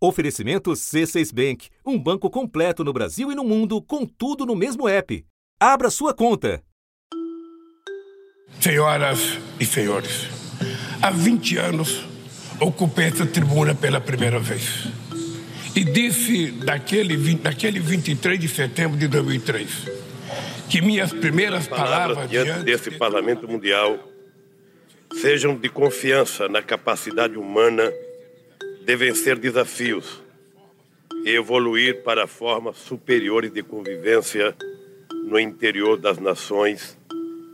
Oferecimento C6 Bank, um banco completo no Brasil e no mundo, com tudo no mesmo app. Abra sua conta. Senhoras e senhores, há 20 anos ocupei essa tribuna pela primeira vez. E disse daquele, daquele 23 de setembro de 2003 que minhas primeiras palavras, palavras diante desse Parlamento Mundial sejam de confiança na capacidade humana de vencer desafios e evoluir para formas superiores de convivência no interior das nações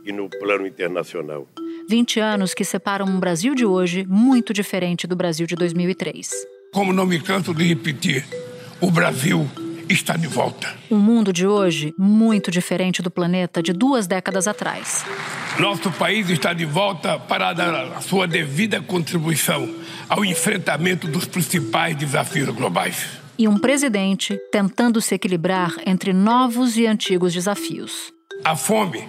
e no plano internacional. 20 anos que separam um Brasil de hoje muito diferente do Brasil de 2003. Como não me canso de repetir, o Brasil está de volta. Um mundo de hoje muito diferente do planeta de duas décadas atrás. Nosso país está de volta para dar a sua devida contribuição ao enfrentamento dos principais desafios globais. E um presidente tentando se equilibrar entre novos e antigos desafios. A fome,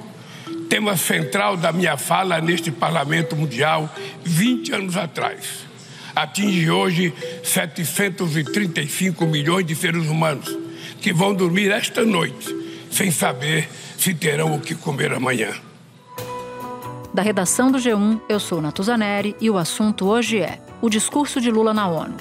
tema central da minha fala neste Parlamento Mundial 20 anos atrás, atinge hoje 735 milhões de seres humanos que vão dormir esta noite sem saber se terão o que comer amanhã. Da redação do G1, eu sou Natuzaneri e o assunto hoje é o discurso de Lula na ONU.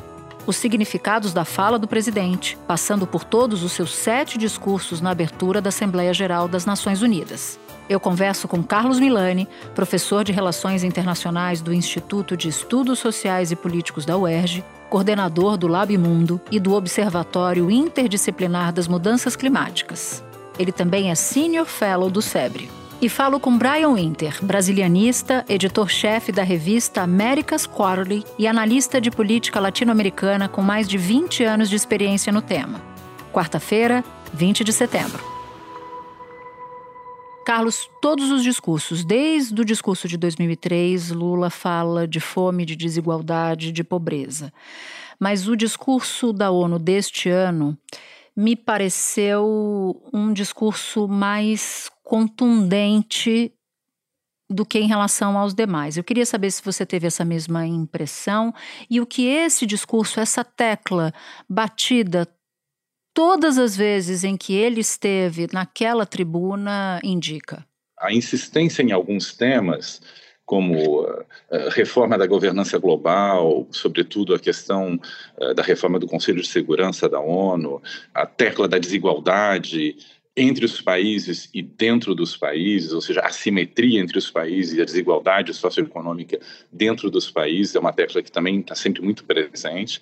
Os significados da fala do presidente, passando por todos os seus sete discursos na abertura da Assembleia Geral das Nações Unidas. Eu converso com Carlos Milani, professor de Relações Internacionais do Instituto de Estudos Sociais e Políticos da UERJ, coordenador do Lab Mundo e do Observatório Interdisciplinar das Mudanças Climáticas. Ele também é Senior Fellow do SEBRE. E falo com Brian Winter, brasilianista, editor-chefe da revista America's Quarterly e analista de política latino-americana com mais de 20 anos de experiência no tema. Quarta-feira, 20 de setembro. Carlos, todos os discursos, desde o discurso de 2003, Lula fala de fome, de desigualdade, de pobreza. Mas o discurso da ONU deste ano me pareceu um discurso mais contundente do que em relação aos demais. Eu queria saber se você teve essa mesma impressão e o que esse discurso, essa tecla batida todas as vezes em que ele esteve naquela tribuna indica. A insistência em alguns temas como a reforma da governança global, sobretudo a questão da reforma do Conselho de Segurança da ONU, a tecla da desigualdade, entre os países e dentro dos países, ou seja, a simetria entre os países e a desigualdade socioeconômica dentro dos países é uma tecla que também está sempre muito presente.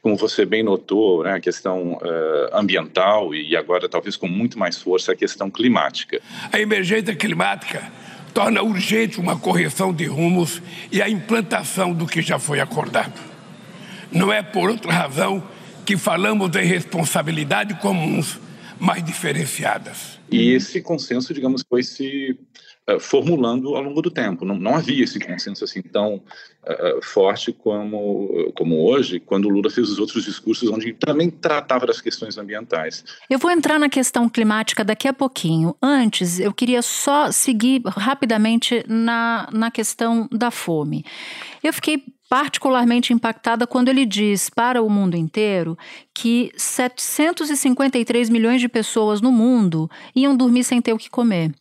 Como você bem notou, né, a questão uh, ambiental e agora talvez com muito mais força a questão climática. A emergência climática torna urgente uma correção de rumos e a implantação do que já foi acordado. Não é por outra razão que falamos em responsabilidade comuns mais diferenciadas. E esse consenso, digamos, foi se uh, formulando ao longo do tempo. Não, não havia esse consenso assim tão uh, forte como, como hoje, quando o Lula fez os outros discursos, onde também tratava das questões ambientais. Eu vou entrar na questão climática daqui a pouquinho. Antes, eu queria só seguir rapidamente na, na questão da fome. Eu fiquei particularmente impactada quando ele diz para o mundo inteiro que 753 milhões de pessoas no mundo iam dormir sem ter o que comer.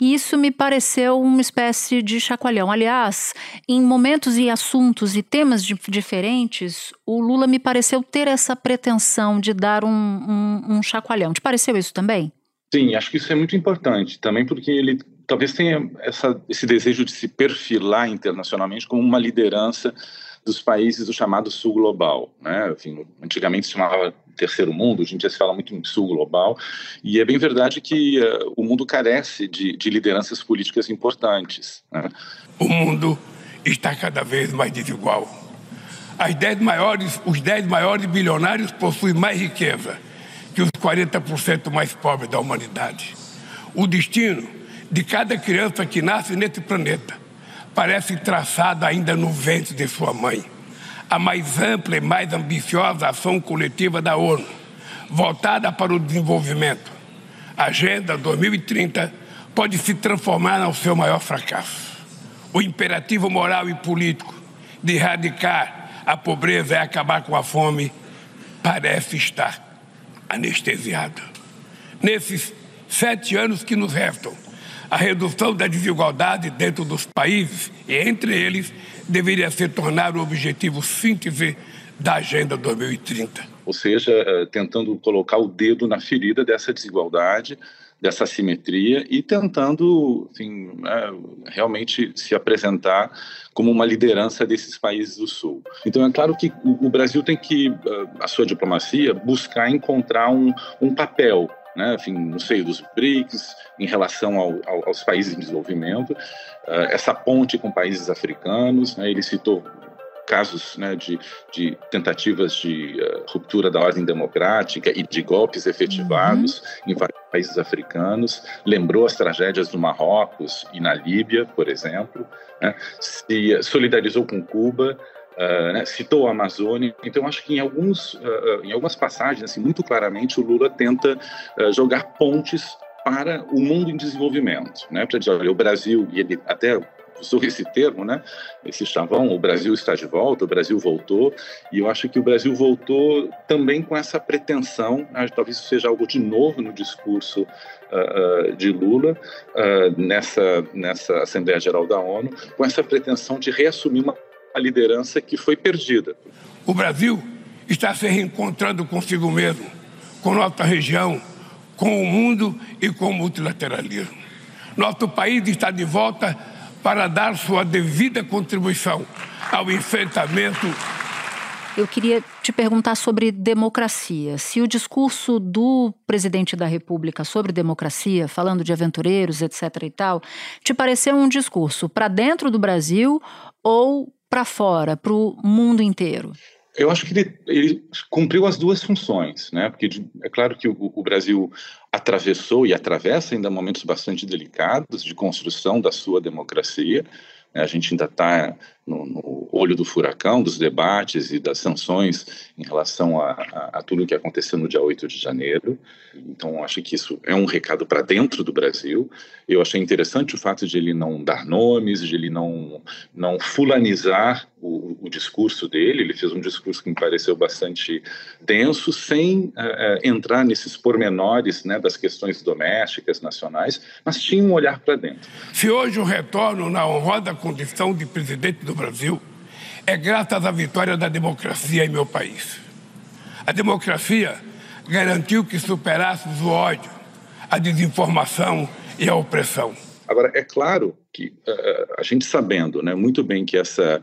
E isso me pareceu uma espécie de chacoalhão. Aliás, em momentos e assuntos e temas diferentes, o Lula me pareceu ter essa pretensão de dar um, um, um chacoalhão. Te pareceu isso também? Sim, acho que isso é muito importante, também porque ele talvez tenha essa, esse desejo de se perfilar internacionalmente como uma liderança dos países do chamado Sul Global. Né? Enfim, antigamente se chamava Terceiro Mundo, hoje em dia se fala muito em Sul Global, e é bem verdade que uh, o mundo carece de, de lideranças políticas importantes. Né? O mundo está cada vez mais desigual. As dez maiores, os 10 maiores bilionários possuem mais riqueza que os 40% mais pobres da humanidade. O destino de cada criança que nasce nesse planeta parece traçado ainda no ventre de sua mãe. A mais ampla e mais ambiciosa ação coletiva da ONU, voltada para o desenvolvimento, Agenda 2030, pode se transformar no seu maior fracasso. O imperativo moral e político de erradicar a pobreza e acabar com a fome parece estar anestesiado. Nesses sete anos que nos restam, a redução da desigualdade dentro dos países e entre eles deveria se tornar o objetivo síntese da Agenda 2030. Ou seja, eh, tentando colocar o dedo na ferida dessa desigualdade, dessa assimetria e tentando enfim, né, realmente se apresentar como uma liderança desses países do Sul. Então é claro que o, Brasil tem que, eh, a sua diplomacia, buscar encontrar um, um papel né, enfim, no seio dos BRICS, em relação ao, ao, aos países em desenvolvimento, uh, essa ponte com países africanos, né, ele citou casos né, de, de, tentativas de uh, ruptura da ordem democrática e de golpes efetivados uhum. em vários países africanos, lembrou as tragédias do Marrocos e na Líbia, por exemplo, né, se solidarizou com Cuba, Uh, né, citou a Amazônia, então acho que em, alguns, uh, em algumas passagens, assim, muito claramente, o Lula tenta uh, jogar pontes para o mundo em desenvolvimento, né, para dizer, olha, o Brasil, e ele até usou esse termo, né, esse chavão, o Brasil está de volta, o Brasil voltou, e eu acho que o Brasil voltou também com essa pretensão, né, talvez seja algo de novo no discurso de Lula nessa, nessa Assembleia Geral da ONU, com essa pretensão de reassumir uma liderança que foi perdida. O Brasil está se reencontrando consigo mesmo, com nossa região, com o mundo e com o multilateralismo. Nosso país está de volta para dar sua devida contribuição ao enfrentamento. Eu queria te perguntar sobre democracia. Se o discurso do presidente da República sobre democracia, falando de aventureiros, etc. e tal, te pareceu um discurso para dentro do Brasil ou para fora, para o mundo inteiro? Eu acho que ele, ele, cumpriu as duas funções, né? Porque é claro que o, o, Brasil atravessou e atravessa ainda momentos bastante delicados de construção da sua democracia. Né? A gente ainda está no, no, olho do furacão, dos debates e das sanções em relação a, a, a tudo o que aconteceu no dia 8 de janeiro. Então, acho que isso é um recado para dentro do Brasil. Eu achei interessante o fato de ele não dar nomes, de ele não, não fulanizar o, o discurso dele. Ele fez um discurso que me pareceu bastante denso, sem uh, entrar nesses pormenores né, das questões domésticas, nacionais, mas tinha um olhar para dentro. Se hoje o retorno na honrosa condição de presidente do Brasil é graças à vitória da democracia em meu país. A democracia garantiu que superássemos o ódio, a desinformação e a opressão. Agora, é claro que uh, a gente sabendo né, muito bem que essa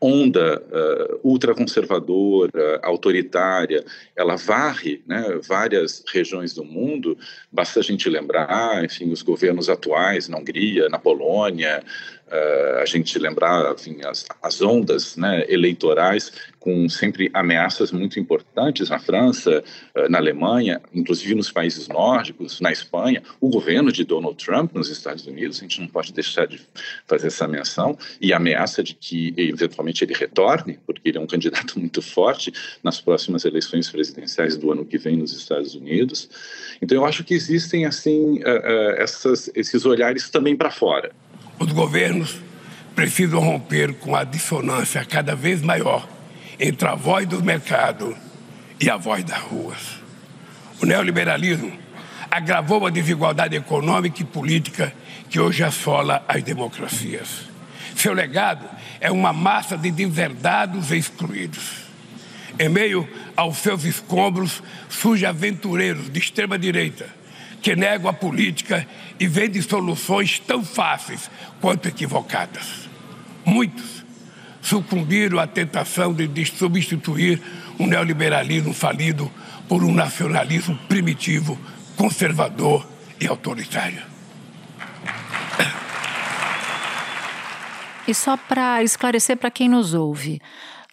onda uh, ultraconservadora, autoritária, ela varre né, várias regiões do mundo. Basta a gente lembrar, enfim, os governos atuais na Hungria, na Polônia, uh, a gente lembrar enfim, as, as ondas né, eleitorais com sempre ameaças muito importantes na França, uh, na Alemanha, inclusive nos países nórdicos, na Espanha, o governo de Donald Trump nos Estados Unidos, a gente não pode deixar de fazer essa menção, e a ameaça de que eventualmente ele retorne, porque ele é um candidato muito forte nas próximas eleições presidenciais do ano que vem nos Estados Unidos. Então eu acho que existem assim uh, essas, esses olhares também para fora. Os governos precisam romper com a dissonância cada vez maior entre a voz do mercado e a voz das ruas. O neoliberalismo agravou a desigualdade econômica e política que hoje assola as democracias. Seu legado é uma massa de deserdados e excluídos. Em meio aos seus escombros, surgem aventureiros de extrema-direita que negam a política e vendem soluções tão fáceis quanto equivocadas. Muitos sucumbiram à tentação de, substituir um neoliberalismo falido por um nacionalismo primitivo, conservador e autoritário. E só para esclarecer para quem nos ouve,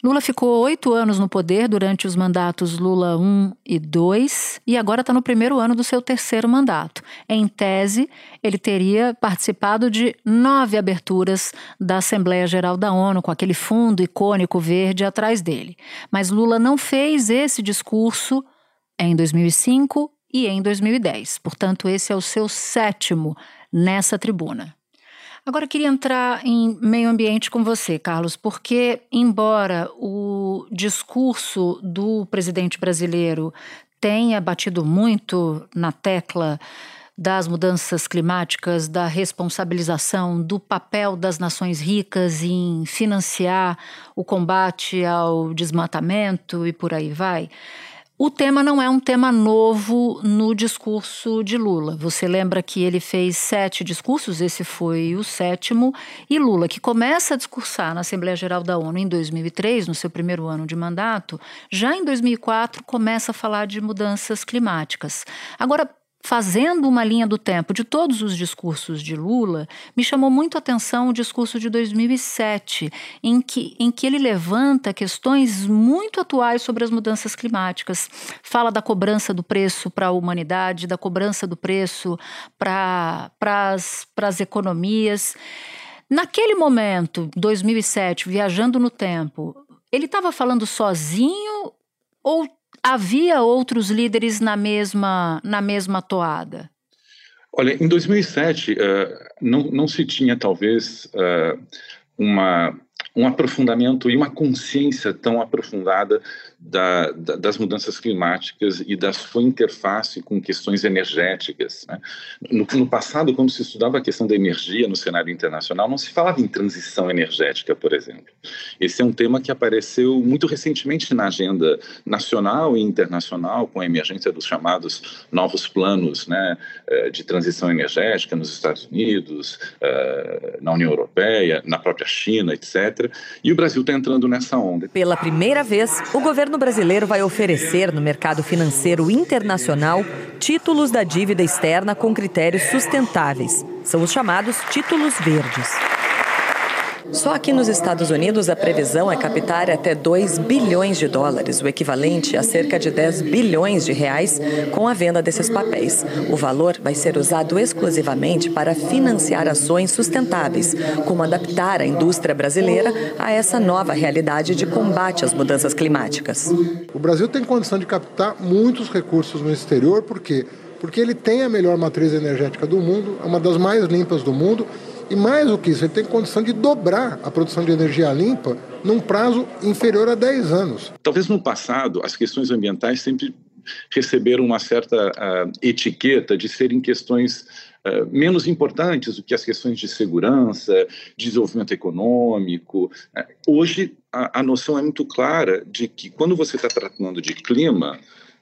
Lula ficou oito anos no poder durante os mandatos Lula 1 e 2 e agora está no primeiro ano do seu terceiro mandato. Em tese, ele teria participado de nove aberturas da Assembleia Geral da ONU, com aquele fundo icônico verde atrás dele. Mas Lula não fez esse discurso em 2005 e em 2010. Portanto, esse é o seu sétimo nessa tribuna. Agora queria entrar em meio ambiente com você, Carlos, porque embora o discurso do presidente brasileiro tenha batido muito na tecla das mudanças climáticas, da responsabilização do papel das nações ricas em financiar o combate ao desmatamento e por aí vai. O tema não é um tema novo no discurso de Lula. Você lembra que ele fez sete discursos, esse foi o sétimo, e Lula, que começa a discursar na Assembleia Geral da ONU em 2003, no seu primeiro ano de mandato, já em 2004 começa a falar de mudanças climáticas. Agora, fazendo uma linha do tempo de todos os discursos de Lula, me chamou muito a atenção o discurso de 2007, em que, em que ele levanta questões muito atuais sobre as mudanças climáticas. Fala da cobrança do preço para a humanidade, da cobrança do preço para as economias. Naquele momento, 2007, viajando no tempo, ele estava falando sozinho ou havia outros líderes na mesma, na mesma toada? Olha, em 2007 uh, eh, não, não se tinha talvez uh, uma um aprofundamento e uma consciência tão aprofundada da, da, das mudanças climáticas e da sua interface com questões energéticas. Né? No, no, passado, quando se estudava a questão da energia no cenário internacional, não se falava em transição energética, por exemplo. Esse é um tema que apareceu muito recentemente na agenda nacional e internacional, com a emergência dos chamados novos planos né, eh, de transição energética nos Estados Unidos, eh, na União Europeia, na própria China, etc. E o Brasil está entrando nessa onda. Pela primeira vez, o governo brasileiro vai oferecer no mercado financeiro internacional títulos da dívida externa com critérios sustentáveis. São os chamados títulos verdes. Só aqui nos Estados Unidos a previsão é captar até 2 bilhões de dólares, o equivalente a cerca de 10 bilhões de reais, com a venda desses papéis. O valor vai ser usado exclusivamente para financiar ações sustentáveis, como adaptar a indústria brasileira a essa nova realidade de combate às mudanças climáticas. O Brasil tem condição de captar muitos recursos no exterior, por quê? Porque ele tem a melhor matriz energética do mundo, é uma das mais limpas do mundo e mais do que isso, ele tem condição de dobrar a produção de energia limpa num prazo inferior a 10 anos. Talvez no passado as questões ambientais sempre receberam uma certa uh, etiqueta de serem questões uh, menos importantes do que as questões de segurança, desenvolvimento econômico. Hoje a, a noção é muito clara de que quando você está tratando de clima,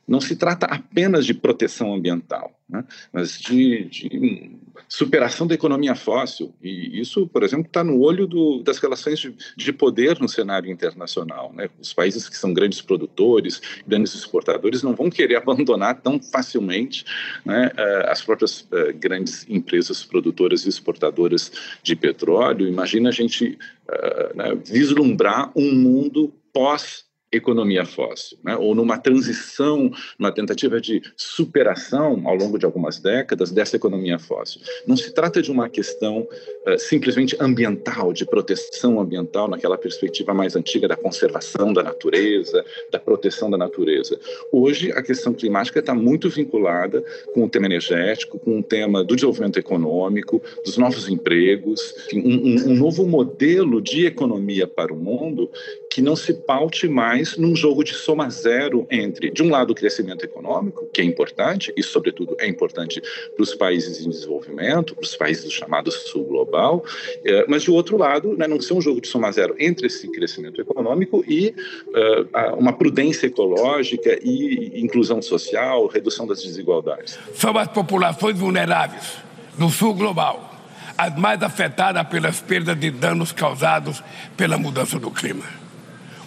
não se trata apenas de proteção ambiental, né, mas de, de, superação da economia fóssil. E isso, por exemplo, está no olho do, das relações de, de, poder no cenário internacional. Né? Os países que são grandes produtores, grandes exportadores, não vão querer abandonar tão facilmente né, eh, as próprias uh, grandes empresas produtoras e exportadoras de petróleo. Imagina a gente uh, né, vislumbrar um mundo pós economia fóssil, né? ou numa transição, numa tentativa de superação ao longo de algumas décadas dessa economia fóssil. Não se trata de uma questão uh, simplesmente ambiental, de proteção ambiental, naquela perspectiva mais antiga da conservação da natureza, da proteção da natureza. Hoje, a questão climática está muito vinculada com o tema energético, com o tema do desenvolvimento econômico, dos novos empregos, um, um, um novo modelo de economia para o mundo que não se paute mais num jogo de soma zero entre, de um lado, o crescimento econômico, que é importante, e, sobretudo, é importante para os países em desenvolvimento, para os países do chamado sul global, eh, mas, de outro lado, né, não ser um jogo de soma zero entre esse crescimento econômico e uh, uma prudência ecológica e inclusão social, redução das desigualdades. São as populações vulneráveis do sul global as mais afetadas pelas perdas de danos causados pela mudança do clima.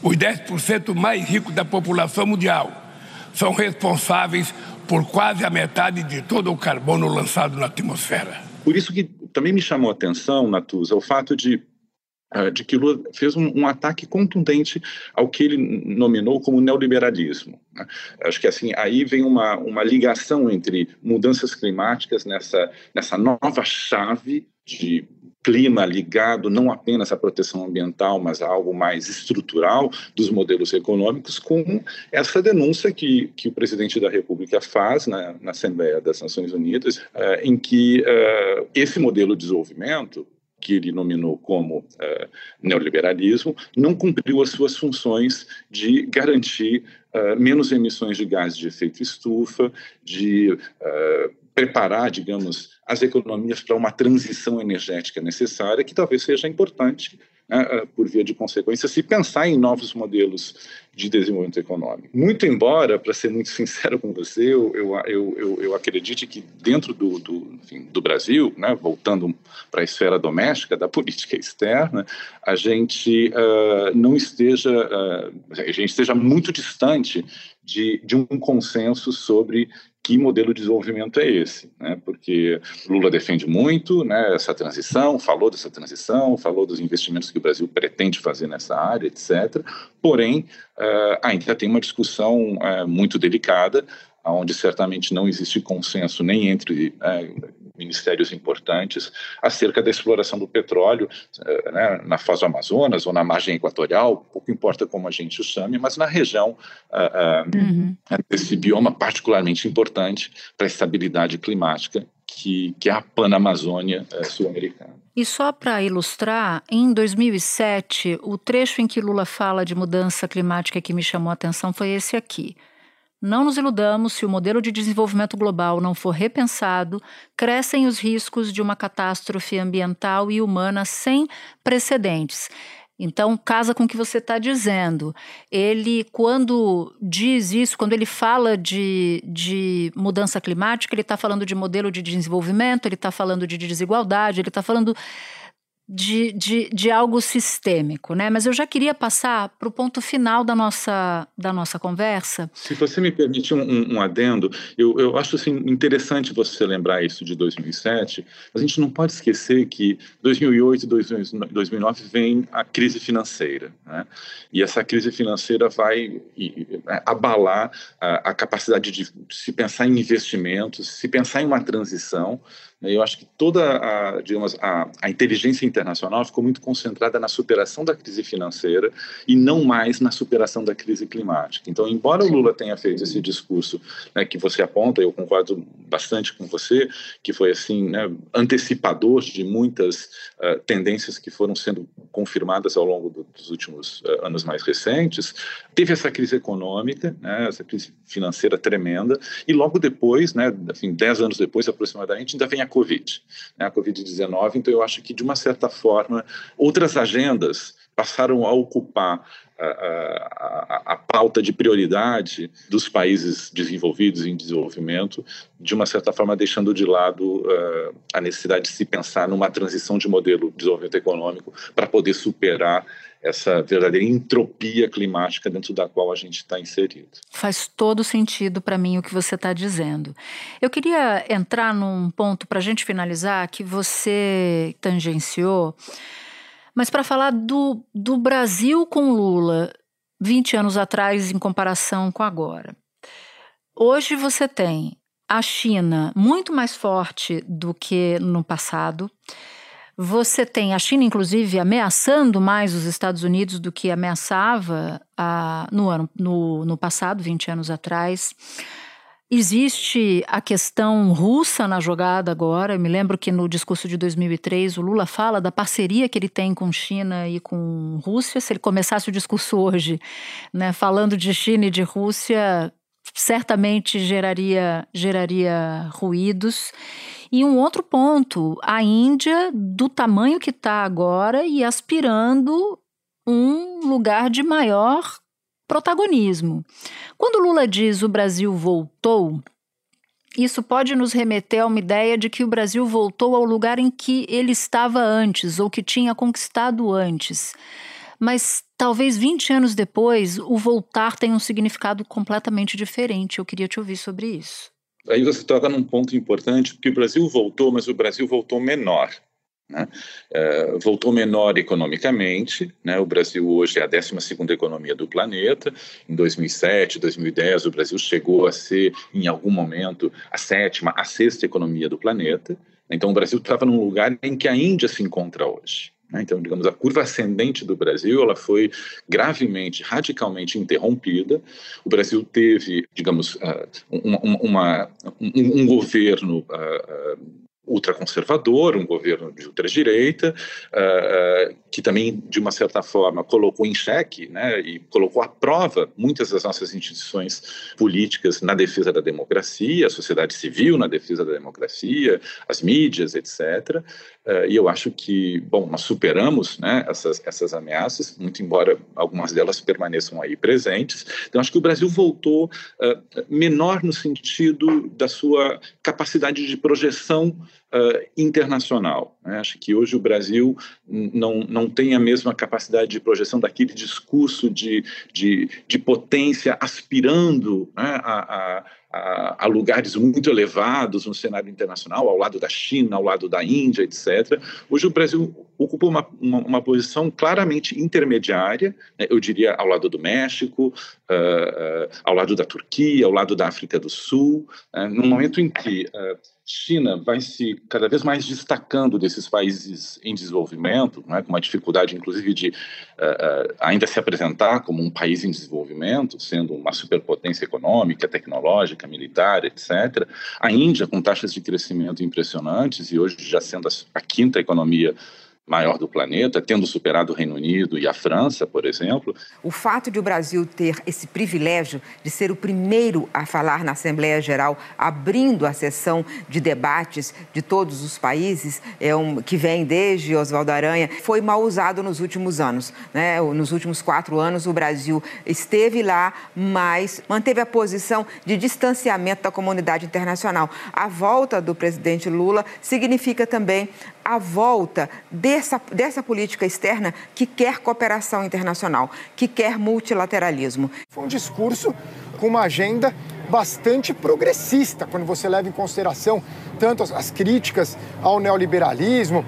Os 10% mais ricos da população mundial são responsáveis por quase a metade de todo o carbono lançado na atmosfera. Por isso que também me chamou a atenção, Natuza, o fato de eh, de que Lula fez um, um, ataque contundente ao que ele nominou como neoliberalismo. Né? Acho que assim aí vem uma, uma ligação entre mudanças climáticas nessa, nessa nova chave de clima ligado não apenas à proteção ambiental, mas a algo mais estrutural dos modelos econômicos, com essa denúncia que, que o presidente da República faz na, na Assembleia das Nações Unidas, uh, em que uh, esse modelo de desenvolvimento que ele nominou como uh, neoliberalismo, não cumpriu as suas funções de garantir uh, menos emissões de gases de efeito estufa, de uh, preparar, digamos, as economias para uma transição energética necessária, que talvez seja importante né, por via de consequência, se pensar em novos modelos de desenvolvimento econômico. Muito embora, para ser muito sincero com você, eu, eu, eu, eu acredite que dentro do, do, enfim, do Brasil, né, voltando para a esfera doméstica da política externa, a gente uh, não esteja, uh, a gente esteja muito distante de, de um consenso sobre que modelo de desenvolvimento é esse, né? Porque Lula defende muito, né, essa transição, falou dessa transição, falou dos investimentos que o Brasil pretende fazer nessa área, etc. Porém, uh, ainda tem uma discussão uh, muito delicada, onde certamente não existe consenso nem entre uh, ministérios importantes acerca da exploração do petróleo eh, né, na foz do Amazonas ou na margem equatorial, pouco importa como a gente o chame, mas na região uh, uh, uhum. desse bioma particularmente importante para a estabilidade climática que, que é a Panamazônia sul-americana. E só para ilustrar, em 2007, o trecho em que Lula fala de mudança climática que me chamou a atenção foi esse aqui. Não nos iludamos, se o modelo de desenvolvimento global não for repensado, crescem os riscos de uma catástrofe ambiental e humana sem precedentes. Então, casa com o que você está dizendo. Ele, quando diz isso, quando ele fala de, de mudança climática, ele está falando de modelo de desenvolvimento, ele está falando de desigualdade, ele está falando de, de, de algo sistêmico, né? Mas eu já queria passar para o ponto final da nossa, da nossa conversa. Se você me permite um, um, um, adendo, eu, eu acho assim, interessante você lembrar isso de 2007. A gente não pode esquecer que 2008 e 2009 vem a crise financeira, né? E essa crise financeira vai é, abalar a, a capacidade de se pensar em investimentos, se pensar em uma transição. Né? Eu acho que toda a, digamos, a, a, inteligência internacional ficou muito concentrada na superação da crise financeira e não mais na superação da crise climática. Então, embora o Lula tenha feito esse discurso né, que você aponta, eu concordo bastante com você, que foi assim né, antecipador de muitas uh, tendências que foram sendo confirmadas ao longo do, dos últimos uh, anos mais recentes, teve essa crise econômica, né, essa crise financeira tremenda, e logo depois, né, assim, dez anos depois aproximadamente, ainda vem a Covid, né, a Covid-19. Então, eu acho que, de uma certa forma, outras agendas passaram a ocupar a, a, a, pauta de prioridade dos países desenvolvidos em desenvolvimento, de uma certa forma deixando de lado uh, a necessidade de se pensar numa transição de modelo de desenvolvimento econômico para poder superar essa verdadeira entropia climática dentro da qual a gente está inserido. Faz todo sentido para mim o que você está dizendo. Eu queria entrar num ponto para a gente finalizar que você tangenciou, mas para falar do, do Brasil com Lula 20 anos atrás em comparação com agora. Hoje você tem a China muito mais forte do que no passado. Você tem a China, inclusive, ameaçando mais os Estados Unidos do que ameaçava ah, no, ano, no, no passado, 20 anos atrás. Existe a questão russa na jogada agora. Eu me lembro que no discurso de 2003 o Lula fala da parceria que ele tem com China e com Rússia. Se ele começasse o discurso hoje, né, falando de China e de Rússia, certamente geraria, geraria ruídos. E um outro ponto, a Índia, do tamanho que está agora e aspirando um lugar de maior protagonismo. Quando Lula diz o Brasil voltou, isso pode nos remeter a uma ideia de que o Brasil voltou ao lugar em que ele estava antes ou que tinha conquistado antes. Mas talvez 20 anos depois, o voltar tenha um significado completamente diferente. Eu queria te ouvir sobre isso. Aí você toca num ponto importante, porque o Brasil voltou, mas o Brasil voltou menor. Né? É, voltou menor economicamente. Né? O Brasil hoje é a 12 economia do planeta. Em 2007, 2010, o Brasil chegou a ser, em algum momento, a sétima, a sexta economia do planeta. Então, o Brasil estava num lugar em que a Índia se encontra hoje. Né? Então, digamos, a curva ascendente do Brasil ela foi gravemente, radicalmente interrompida. O Brasil teve, digamos, uh, uma, uma, um, um, governo uh, ultraconservador, um governo de ultradireita, uh, que também, de uma certa forma, colocou em xeque né, e colocou à prova muitas das nossas instituições políticas na defesa da democracia, a sociedade civil na defesa da democracia, as mídias, etc. Uh, e eu acho que, bom, nós superamos né, essas, essas ameaças, muito embora algumas delas permaneçam aí presentes. Então, acho que o Brasil voltou menor no sentido da sua capacidade de projeção uh, internacional. Né? Acho que hoje o Brasil não, não tem a mesma capacidade de projeção daquele discurso de, de, de potência aspirando né, a, a a, lugares muito elevados no cenário internacional, ao lado da China, ao lado da Índia, etc. Hoje o Brasil ocupa uma, uma, uma posição claramente intermediária, né, eu diria ao lado do México, uh, uh, ao lado da Turquia, ao lado da África do Sul, uh, no momento em que China vai se cada vez mais destacando desses países em desenvolvimento, né, com uma dificuldade, inclusive, de uh, uh, ainda se apresentar como um país em desenvolvimento, sendo uma superpotência econômica, tecnológica, militar, etc. A Índia, com taxas de crescimento impressionantes e hoje já sendo a, a quinta economia maior do planeta, tendo superado o Reino Unido e a França, por exemplo. O fato de o Brasil ter esse privilégio de ser o primeiro a falar na Assembleia Geral, abrindo a sessão de debates de todos os países, é um, que vem desde Oswaldo Aranha, foi mal usado nos últimos anos. Né? Nos últimos quatro anos, o Brasil esteve lá, mas manteve a posição de distanciamento da comunidade internacional. A volta do presidente Lula significa também a volta dessa, dessa política externa que quer cooperação internacional, que quer multilateralismo. Foi um discurso com uma agenda bastante progressista, quando você leva em consideração tanto as, as críticas ao neoliberalismo,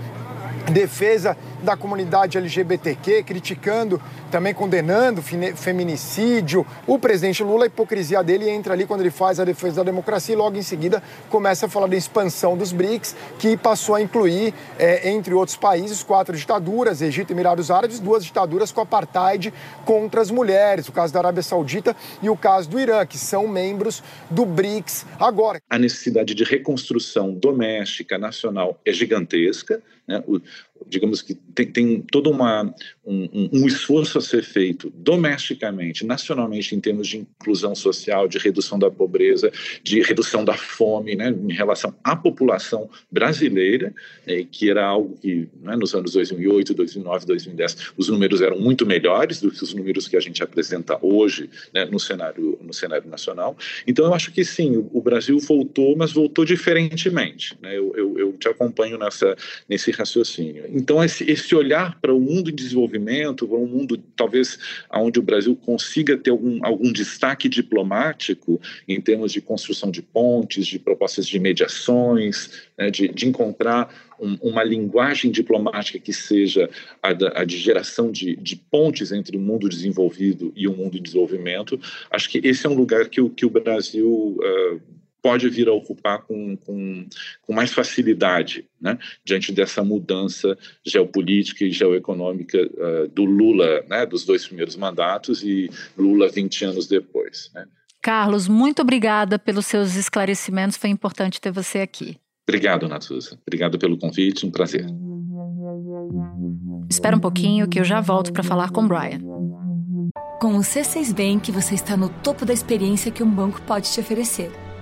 defesa da comunidade LGBTQ, criticando, também condenando feminicídio. O presidente Lula, a hipocrisia dele entra ali quando ele faz a defesa da democracia e logo em seguida começa a falar da expansão dos BRICS, que passou a incluir, é, entre outros países, quatro ditaduras, Egito e Emirados Árabes, duas ditaduras com apartheid contra as mulheres, o caso da Arábia Saudita e o caso do Irã, que são membros do BRICS agora. A necessidade de reconstrução doméstica, nacional, é gigantesca. Né? Digamos que tem, tem todo uma, um, um, esforço a ser feito domesticamente, nacionalmente, em termos de inclusão social, de redução da pobreza, de redução da fome, né, em relação à população brasileira, né, que era algo que né, nos anos 2008, 2009, 2010, os números eram muito melhores do que os números que a gente apresenta hoje né, no, cenário, no cenário nacional. Então, eu acho que sim, o, Brasil voltou, mas voltou diferentemente. Né, eu, eu, eu te acompanho nessa, nesse raciocínio. Então, esse, esse olhar para o mundo em desenvolvimento, para um mundo talvez onde o Brasil consiga ter algum, algum destaque diplomático em termos de construção de pontes, de propostas de mediações, né, de, de encontrar um, uma linguagem diplomática que seja a, a de geração de, de, pontes entre o mundo desenvolvido e o mundo em desenvolvimento, acho que esse é um lugar que o, que o Brasil uh, pode vir a ocupar com, com, com mais facilidade né, diante dessa mudança geopolítica e geoeconômica uh, do Lula, né, dos dois primeiros mandatos e Lula 20 anos depois. Né. Carlos, muito obrigada pelos seus esclarecimentos, foi importante ter você aqui. Obrigado, Natuza. Obrigado pelo convite, um prazer. Espera um pouquinho que eu já volto para falar com o Brian. Com o C6 Bank, você está no topo da experiência que um banco pode te oferecer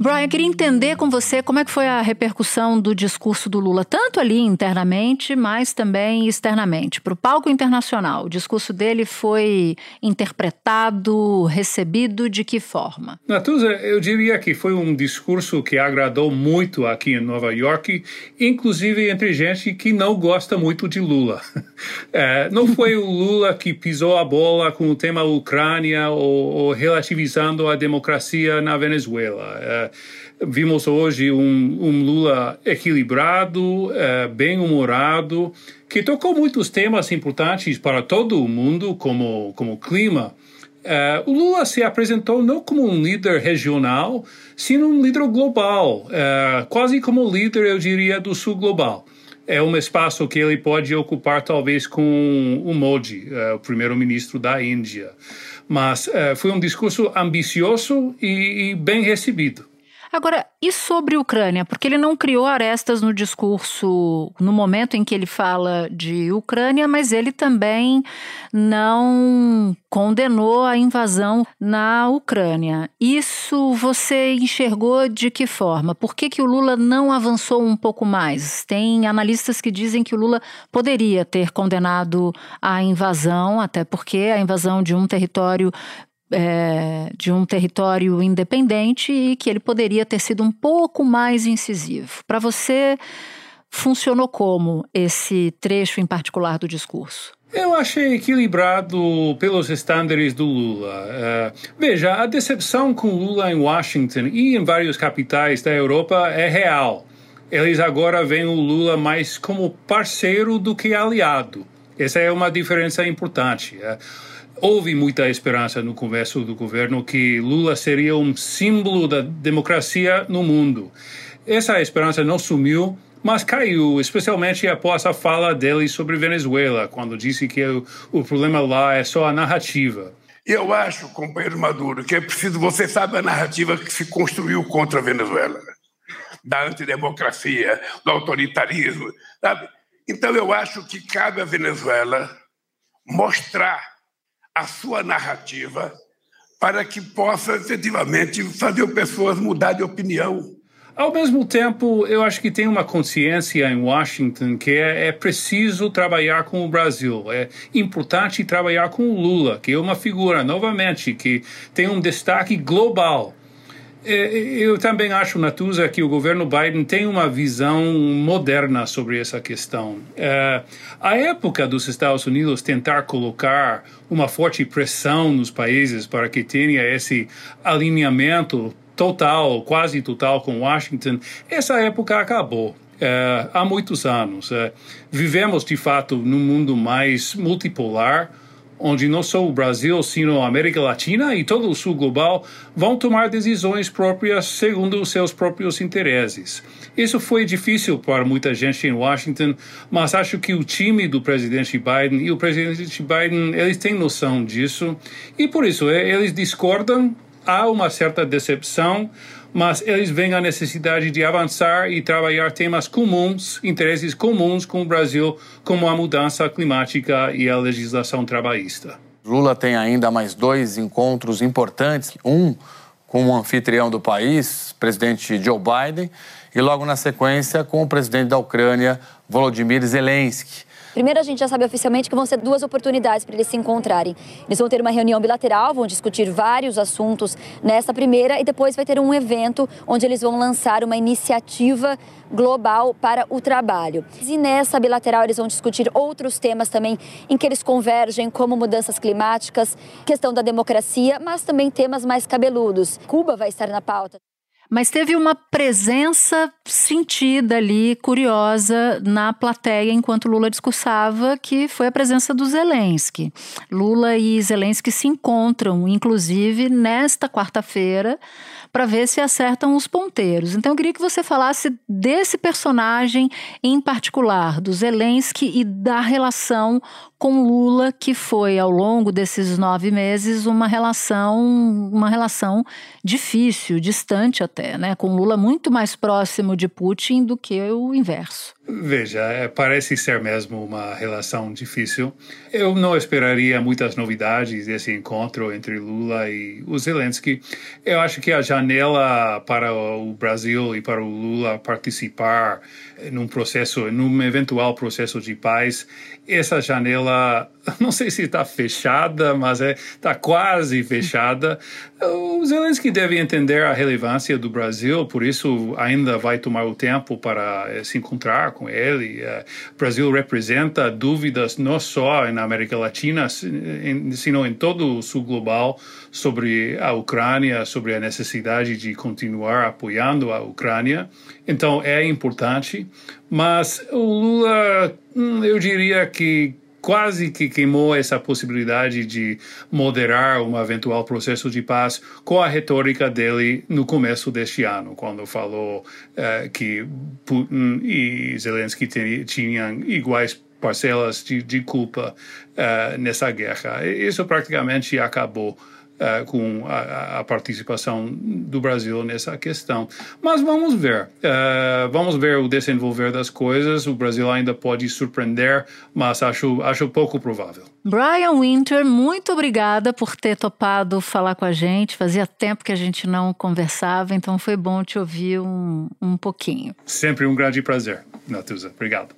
Brian, eu queria entender com você como é que foi a repercussão do discurso do Lula, tanto ali internamente, mas também externamente, para o palco internacional. O discurso dele foi interpretado, recebido de que forma? Natuza, eu diria que foi um discurso que agradou muito aqui em Nova York, inclusive entre gente que não gosta muito de Lula. É, não foi o Lula que pisou a bola com o tema Ucrânia ou, ou relativizando a democracia na Venezuela. É, Vimos hoje um, um Lula equilibrado, uh, bem-humorado, que tocou muitos temas importantes para todo o mundo, como, como clima. Uh, o Lula se apresentou não como um líder regional, sino um líder global, uh, quase como líder, eu diria, do sul global. É um espaço que ele pode ocupar, talvez, com o Modi, uh, o primeiro-ministro da Índia. Mas foi um discurso ambicioso e, e bem recebido. Agora, e sobre a Ucrânia? Porque ele não criou arestas no discurso no momento em que ele fala de Ucrânia, mas ele também não condenou a invasão na Ucrânia. Isso você enxergou de que forma? Por que, que o Lula não avançou um pouco mais? Tem analistas que dizem que o Lula poderia ter condenado a invasão, até porque a invasão de um território é, de um território independente e que ele poderia ter sido um pouco mais incisivo. Para você, funcionou como esse trecho em particular do discurso? Eu achei equilibrado pelos estándares do Lula. Uh, veja, a decepção com Lula em Washington e em várias capitais da Europa é real. Eles agora veem o Lula mais como parceiro do que aliado. Essa é uma diferença importante. Uh, houve muita esperança no começo do governo que Lula seria um símbolo da democracia no mundo. Essa esperança não sumiu, mas caiu, especialmente após a fala dele sobre Venezuela, quando disse que o, o problema lá é só a narrativa. Eu acho, companheiro Maduro, que é preciso, você sabe a narrativa que se construiu contra a Venezuela, da antidemocracia, do autoritarismo, sabe? Então eu acho que cabe à Venezuela mostrar a sua narrativa para que possa efetivamente fazer pessoas mudar de opinião. Ao mesmo tempo, eu acho que tem uma consciência em Washington que é, é, preciso trabalhar com o Brasil. É importante trabalhar com o Lula, que é uma figura, novamente, que tem um destaque global. É, eu também acho, Natuza, que o governo Biden tem uma visão moderna sobre essa questão. É, a época dos Estados Unidos tentar colocar uma forte pressão nos países para que tenha esse alinhamento total, quase total com Washington, essa época acabou. É, há muitos anos. vivemos, de fato, num mundo mais multipolar, onde não só o Brasil, sino a América Latina e todo o sul global vão tomar decisões próprias segundo os seus próprios interesses. Isso foi difícil para muita gente em Washington, mas acho que o time do presidente Biden e o presidente Biden, eles têm noção disso e por isso eles discordam, há uma certa decepção, mas eles veem a necessidade de avançar e trabalhar temas comuns, interesses comuns com o Brasil, como a mudança climática e a legislação trabalhista. Lula tem ainda mais dois encontros importantes, um com o anfitrião do país, presidente Joe Biden, e logo na sequência com o presidente da Ucrânia, Volodymyr Zelensky. Primeiro, a gente já sabe oficialmente que vão ser duas oportunidades para eles se encontrarem. Eles vão ter uma reunião bilateral, vão discutir vários assuntos nessa primeira, e depois vai ter um evento onde eles vão lançar uma iniciativa global para o trabalho. E nessa bilateral eles vão discutir outros temas também em que eles convergem, como mudanças climáticas, questão da democracia, mas também temas mais cabeludos. Cuba vai estar na pauta. Mas teve uma presença sentida ali, curiosa, na plateia enquanto Lula discursava, que foi a presença do Zelensky. Lula e Zelensky se encontram, inclusive, nesta quarta-feira, para ver se acertam os ponteiros. Então eu queria que você falasse desse personagem em particular, do Zelensky e da relação com Lula, que foi ao longo desses nove meses uma relação, uma relação difícil, distante até, né? Com Lula muito mais próximo de Putin do que o inverso. Veja, é, parece ser mesmo uma relação difícil. Eu não esperaria muitas novidades desse encontro entre Lula e o Zelensky. Eu acho que a janela para o Brasil e para o Lula participar num processo, num eventual processo de paz, essa janela não sei se está fechada, mas está é, quase fechada. O Zelensky deve entender a relevância do Brasil, por isso ainda vai tomar o tempo para é, se encontrar com ele. É, o Brasil representa dúvidas não só na América Latina, sino em todo o sul global sobre a Ucrânia, sobre a necessidade de continuar apoiando a Ucrânia. Então é importante, mas o Lula, hum, eu diria que quase que queimou essa possibilidade de moderar um eventual processo de paz com a retórica dele no começo deste ano, quando falou uh, que Putin e Zelensky tinham iguais parcelas de, de culpa uh, nessa guerra. Isso praticamente acabou uh, com a, a, participação do Brasil nessa questão. Mas vamos ver, uh, vamos ver o desenvolver das coisas. O Brasil ainda pode surpreender, mas acho, acho pouco provável. Brian Winter, muito obrigada por ter topado falar com a gente. Fazia tempo que a gente não conversava, então foi bom te ouvir um, um pouquinho. Sempre um grande prazer, Natuza. Obrigado.